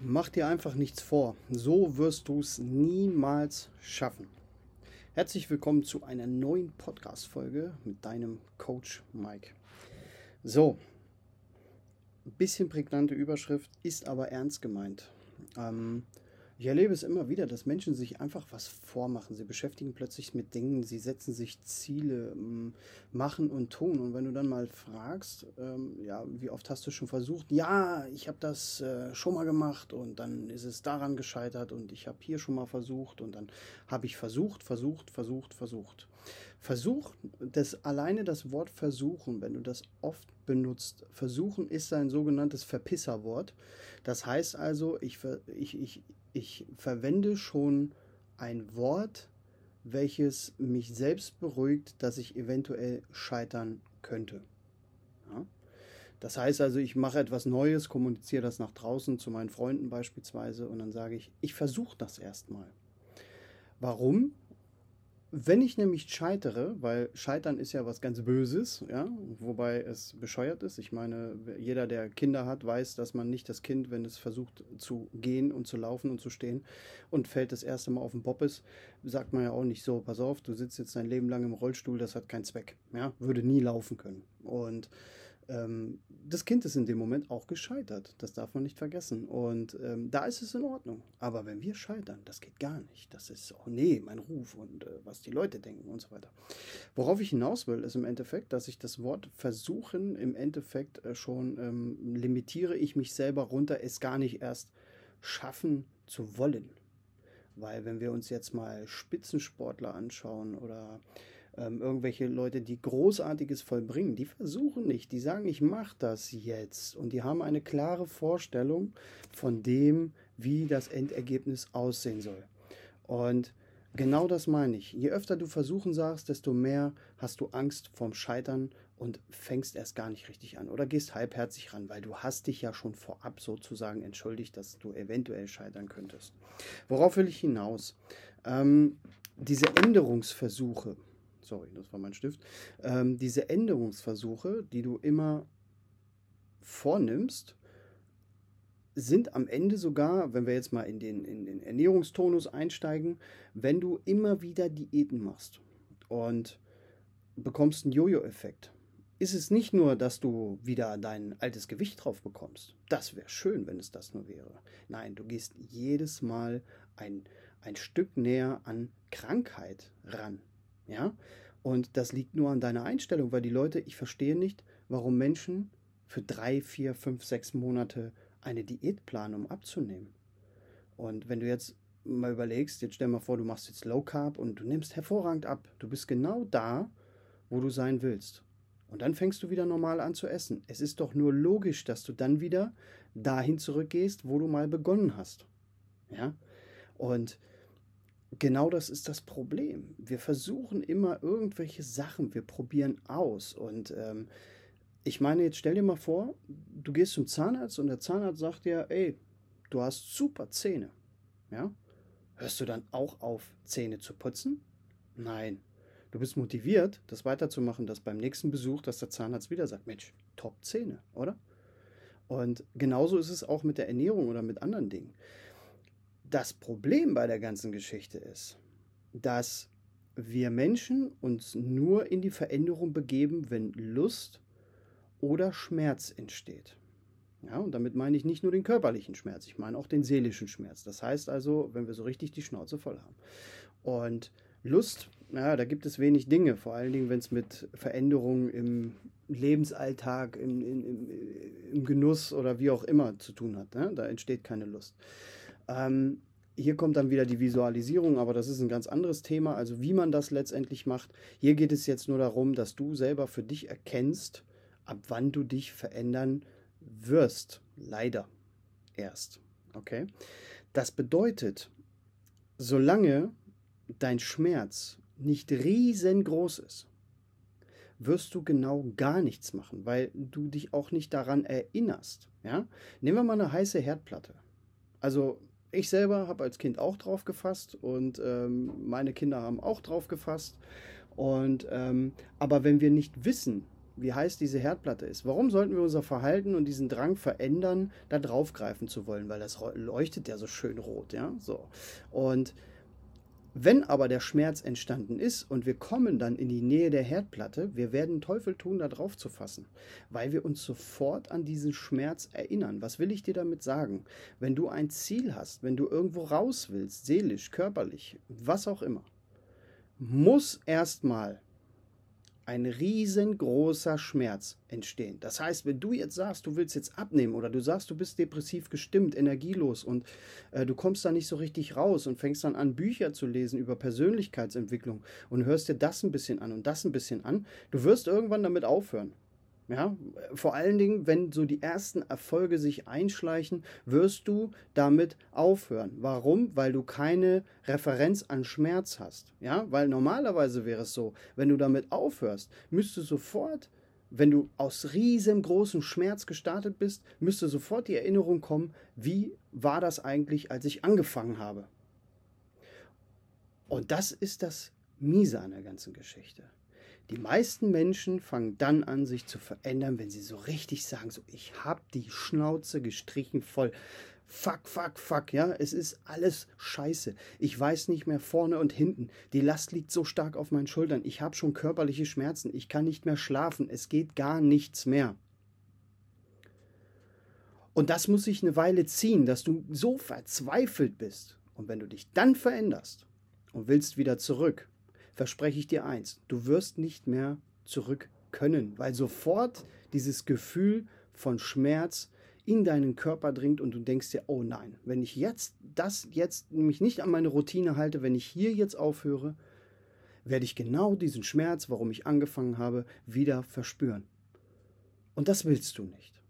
Mach dir einfach nichts vor. So wirst du es niemals schaffen. Herzlich willkommen zu einer neuen Podcast-Folge mit deinem Coach Mike. So, ein bisschen prägnante Überschrift, ist aber ernst gemeint. Ähm, ich erlebe es immer wieder, dass Menschen sich einfach was vormachen. Sie beschäftigen plötzlich mit Dingen, sie setzen sich Ziele, ähm, machen und tun. Und wenn du dann mal fragst, ähm, ja, wie oft hast du schon versucht? Ja, ich habe das äh, schon mal gemacht und dann ist es daran gescheitert und ich habe hier schon mal versucht und dann habe ich versucht, versucht, versucht, versucht. Versuch, das alleine das Wort versuchen, wenn du das oft benutzt, versuchen ist ein sogenanntes Verpisserwort. Das heißt also, ich, ich, ich, ich verwende schon ein Wort, welches mich selbst beruhigt, dass ich eventuell scheitern könnte. Ja? Das heißt also, ich mache etwas Neues, kommuniziere das nach draußen zu meinen Freunden beispielsweise und dann sage ich, ich versuche das erstmal. Warum? Wenn ich nämlich scheitere, weil Scheitern ist ja was ganz Böses, ja, wobei es bescheuert ist. Ich meine, jeder, der Kinder hat, weiß, dass man nicht das Kind, wenn es versucht zu gehen und zu laufen und zu stehen und fällt das erste Mal auf den Boppes, sagt man ja auch nicht so, pass auf, du sitzt jetzt dein Leben lang im Rollstuhl, das hat keinen Zweck, ja, würde nie laufen können. Und ähm, das Kind ist in dem Moment auch gescheitert. Das darf man nicht vergessen. Und ähm, da ist es in Ordnung. Aber wenn wir scheitern, das geht gar nicht. Das ist, oh nee, mein Ruf und äh, was die Leute denken und so weiter. Worauf ich hinaus will, ist im Endeffekt, dass ich das Wort versuchen im Endeffekt äh, schon ähm, limitiere ich mich selber runter, es gar nicht erst schaffen zu wollen. Weil wenn wir uns jetzt mal Spitzensportler anschauen oder ähm, irgendwelche Leute, die Großartiges vollbringen, die versuchen nicht, die sagen, ich mache das jetzt. Und die haben eine klare Vorstellung von dem, wie das Endergebnis aussehen soll. Und genau das meine ich. Je öfter du versuchen sagst, desto mehr hast du Angst vorm Scheitern und fängst erst gar nicht richtig an oder gehst halbherzig ran, weil du hast dich ja schon vorab sozusagen entschuldigt, dass du eventuell scheitern könntest. Worauf will ich hinaus? Ähm, diese Änderungsversuche, sorry, das war mein Stift, ähm, diese Änderungsversuche, die du immer vornimmst, sind am Ende sogar, wenn wir jetzt mal in den, in den Ernährungstonus einsteigen, wenn du immer wieder Diäten machst und bekommst einen Jojo-Effekt. Ist es nicht nur, dass du wieder dein altes Gewicht drauf bekommst. Das wäre schön, wenn es das nur wäre. Nein, du gehst jedes Mal ein, ein Stück näher an Krankheit ran. Ja? Und das liegt nur an deiner Einstellung, weil die Leute, ich verstehe nicht, warum Menschen für drei, vier, fünf, sechs Monate eine Diät planen, um abzunehmen. Und wenn du jetzt mal überlegst, jetzt stell mal vor, du machst jetzt Low Carb und du nimmst hervorragend ab. Du bist genau da, wo du sein willst. Und dann fängst du wieder normal an zu essen. Es ist doch nur logisch, dass du dann wieder dahin zurückgehst, wo du mal begonnen hast. Ja? Und genau das ist das Problem. Wir versuchen immer irgendwelche Sachen, wir probieren aus. Und ähm, ich meine, jetzt stell dir mal vor, du gehst zum Zahnarzt und der Zahnarzt sagt dir, ey, du hast super Zähne. Ja? Hörst du dann auch auf, Zähne zu putzen? Nein. Du bist motiviert, das weiterzumachen, dass beim nächsten Besuch, dass der Zahnarzt wieder sagt, Mensch, top Zähne, oder? Und genauso ist es auch mit der Ernährung oder mit anderen Dingen. Das Problem bei der ganzen Geschichte ist, dass wir Menschen uns nur in die Veränderung begeben, wenn Lust oder Schmerz entsteht. Ja, und damit meine ich nicht nur den körperlichen Schmerz, ich meine auch den seelischen Schmerz. Das heißt also, wenn wir so richtig die Schnauze voll haben. Und Lust, ja, da gibt es wenig Dinge, vor allen Dingen, wenn es mit Veränderungen im Lebensalltag, im, im, im, Genuss oder wie auch immer zu tun hat. Ne? Da entsteht keine Lust. Ähm, hier kommt dann wieder die Visualisierung, aber das ist ein ganz anderes Thema, also wie man das letztendlich macht. Hier geht es jetzt nur darum, dass du selber für dich erkennst, ab wann du dich verändern wirst. Leider erst. Okay? Das bedeutet, solange dein Schmerz nicht riesengroß ist, wirst du genau gar nichts machen, weil du dich auch nicht daran erinnerst. Ja? Nehmen wir mal eine heiße Herdplatte. Also ich selber habe als Kind auch drauf gefasst und ähm, meine Kinder haben auch drauf gefasst. Und ähm, aber wenn wir nicht wissen, wie heiß diese Herdplatte ist. Warum sollten wir unser Verhalten und diesen Drang verändern, da draufgreifen zu wollen? Weil das leuchtet ja so schön rot, ja. So. Und wenn aber der Schmerz entstanden ist und wir kommen dann in die Nähe der Herdplatte, wir werden Teufel tun, da drauf zu fassen, weil wir uns sofort an diesen Schmerz erinnern. Was will ich dir damit sagen? Wenn du ein Ziel hast, wenn du irgendwo raus willst, seelisch, körperlich, was auch immer, muss erstmal ein riesengroßer Schmerz entstehen. Das heißt, wenn du jetzt sagst, du willst jetzt abnehmen oder du sagst, du bist depressiv gestimmt, energielos und äh, du kommst da nicht so richtig raus und fängst dann an, Bücher zu lesen über Persönlichkeitsentwicklung und hörst dir das ein bisschen an und das ein bisschen an, du wirst irgendwann damit aufhören. Ja, vor allen Dingen, wenn so die ersten Erfolge sich einschleichen, wirst du damit aufhören. Warum? Weil du keine Referenz an Schmerz hast. Ja, weil normalerweise wäre es so, wenn du damit aufhörst, müsste sofort, wenn du aus riesengroßem Schmerz gestartet bist, müsste sofort die Erinnerung kommen, wie war das eigentlich, als ich angefangen habe. Und das ist das Miese an der ganzen Geschichte. Die meisten Menschen fangen dann an, sich zu verändern, wenn sie so richtig sagen, so ich habe die Schnauze gestrichen voll. Fuck, fuck, fuck, ja, es ist alles scheiße. Ich weiß nicht mehr vorne und hinten. Die Last liegt so stark auf meinen Schultern. Ich habe schon körperliche Schmerzen. Ich kann nicht mehr schlafen. Es geht gar nichts mehr. Und das muss sich eine Weile ziehen, dass du so verzweifelt bist. Und wenn du dich dann veränderst und willst wieder zurück, verspreche ich dir eins, du wirst nicht mehr zurück können, weil sofort dieses Gefühl von Schmerz in deinen Körper dringt und du denkst dir, oh nein, wenn ich jetzt das jetzt mich nicht an meine Routine halte, wenn ich hier jetzt aufhöre, werde ich genau diesen Schmerz, warum ich angefangen habe, wieder verspüren. Und das willst du nicht.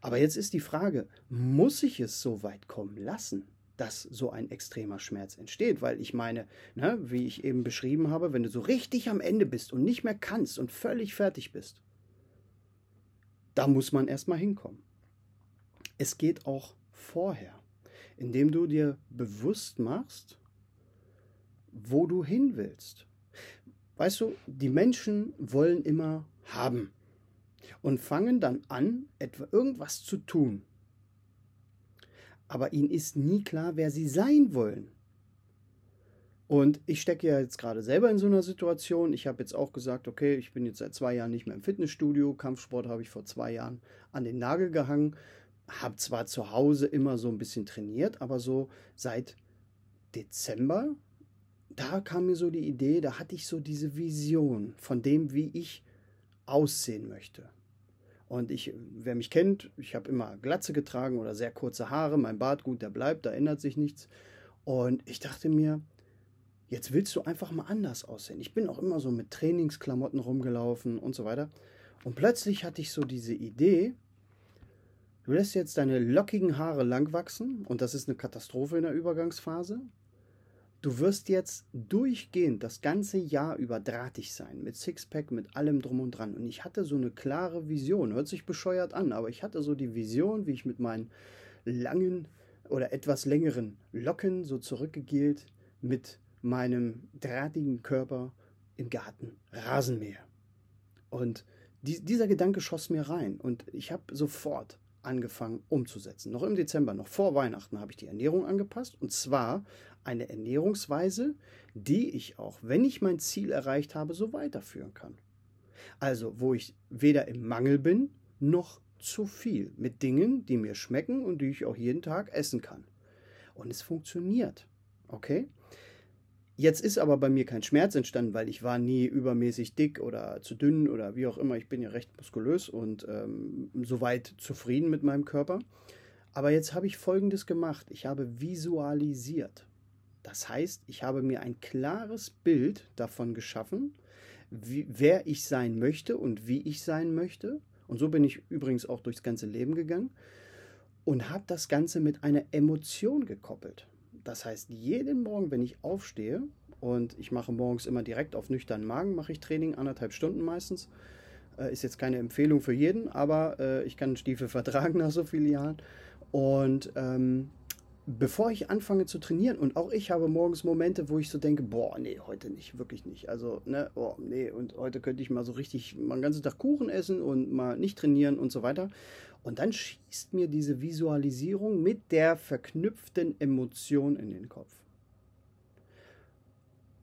Aber jetzt ist die Frage, muss ich es so weit kommen lassen? Dass so ein extremer Schmerz entsteht. Weil ich meine, ne, wie ich eben beschrieben habe, wenn du so richtig am Ende bist und nicht mehr kannst und völlig fertig bist, da muss man erstmal hinkommen. Es geht auch vorher, indem du dir bewusst machst, wo du hin willst. Weißt du, die Menschen wollen immer haben und fangen dann an, etwa irgendwas zu tun, aber ihnen ist nie klar, wer sie sein wollen. Und ich stecke ja jetzt gerade selber in so einer Situation. Ich habe jetzt auch gesagt, okay, ich bin jetzt seit zwei Jahren nicht mehr im Fitnessstudio. Kampfsport habe ich vor zwei Jahren an den Nagel gehangen. Habe zwar zu Hause immer so ein bisschen trainiert, aber so seit Dezember, da kam mir so die Idee, da hatte ich so diese Vision von dem, wie ich aussehen möchte. Und ich, wer mich kennt, ich habe immer Glatze getragen oder sehr kurze Haare. Mein Bart, gut, der bleibt, da ändert sich nichts. Und ich dachte mir, jetzt willst du einfach mal anders aussehen. Ich bin auch immer so mit Trainingsklamotten rumgelaufen und so weiter. Und plötzlich hatte ich so diese Idee, du lässt jetzt deine lockigen Haare lang wachsen und das ist eine Katastrophe in der Übergangsphase. Du wirst jetzt durchgehend das ganze Jahr über drahtig sein, mit Sixpack, mit allem drum und dran. Und ich hatte so eine klare Vision, hört sich bescheuert an, aber ich hatte so die Vision, wie ich mit meinen langen oder etwas längeren Locken so zurückgegelt mit meinem drahtigen Körper im Garten Rasenmäher. Und die, dieser Gedanke schoss mir rein und ich habe sofort angefangen umzusetzen. Noch im Dezember, noch vor Weihnachten, habe ich die Ernährung angepasst und zwar eine Ernährungsweise, die ich auch, wenn ich mein Ziel erreicht habe, so weiterführen kann. Also, wo ich weder im Mangel bin, noch zu viel mit Dingen, die mir schmecken und die ich auch jeden Tag essen kann. Und es funktioniert. Okay? Jetzt ist aber bei mir kein Schmerz entstanden, weil ich war nie übermäßig dick oder zu dünn oder wie auch immer. Ich bin ja recht muskulös und ähm, soweit zufrieden mit meinem Körper. Aber jetzt habe ich Folgendes gemacht. Ich habe visualisiert. Das heißt, ich habe mir ein klares Bild davon geschaffen, wie, wer ich sein möchte und wie ich sein möchte. Und so bin ich übrigens auch durchs ganze Leben gegangen und habe das Ganze mit einer Emotion gekoppelt. Das heißt, jeden Morgen, wenn ich aufstehe, und ich mache morgens immer direkt auf nüchternen Magen, mache ich Training, anderthalb Stunden meistens. Äh, ist jetzt keine Empfehlung für jeden, aber äh, ich kann Stiefel vertragen nach so vielen Jahren. Und ähm, bevor ich anfange zu trainieren, und auch ich habe morgens Momente, wo ich so denke, boah, nee, heute nicht, wirklich nicht. Also, ne, oh, nee, und heute könnte ich mal so richtig mal den ganzen Tag Kuchen essen und mal nicht trainieren und so weiter. Und dann schießt mir diese Visualisierung mit der verknüpften Emotion in den Kopf.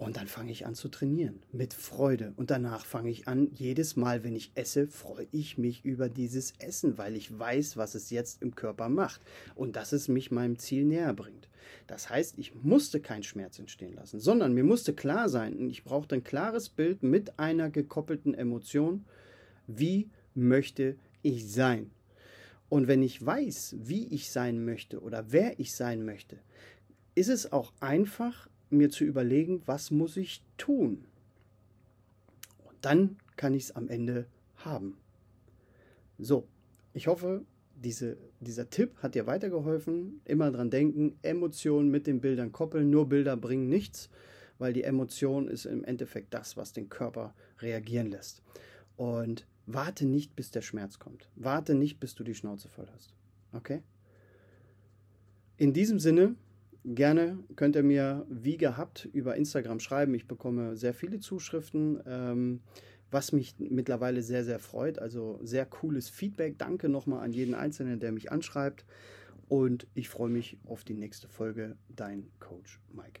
Und dann fange ich an zu trainieren mit Freude. Und danach fange ich an, jedes Mal, wenn ich esse, freue ich mich über dieses Essen, weil ich weiß, was es jetzt im Körper macht und dass es mich meinem Ziel näher bringt. Das heißt, ich musste keinen Schmerz entstehen lassen, sondern mir musste klar sein, ich brauchte ein klares Bild mit einer gekoppelten Emotion, wie möchte ich sein. Und wenn ich weiß, wie ich sein möchte oder wer ich sein möchte, ist es auch einfach, mir zu überlegen, was muss ich tun. Und dann kann ich es am Ende haben. So, ich hoffe, diese, dieser Tipp hat dir weitergeholfen. Immer dran denken, Emotionen mit den Bildern koppeln. Nur Bilder bringen nichts, weil die Emotion ist im Endeffekt das, was den Körper reagieren lässt. Und warte nicht, bis der Schmerz kommt. Warte nicht, bis du die Schnauze voll hast. Okay? In diesem Sinne Gerne könnt ihr mir wie gehabt über Instagram schreiben. Ich bekomme sehr viele Zuschriften, ähm, was mich mittlerweile sehr, sehr freut. Also sehr cooles Feedback. Danke nochmal an jeden Einzelnen, der mich anschreibt. Und ich freue mich auf die nächste Folge. Dein Coach Mike.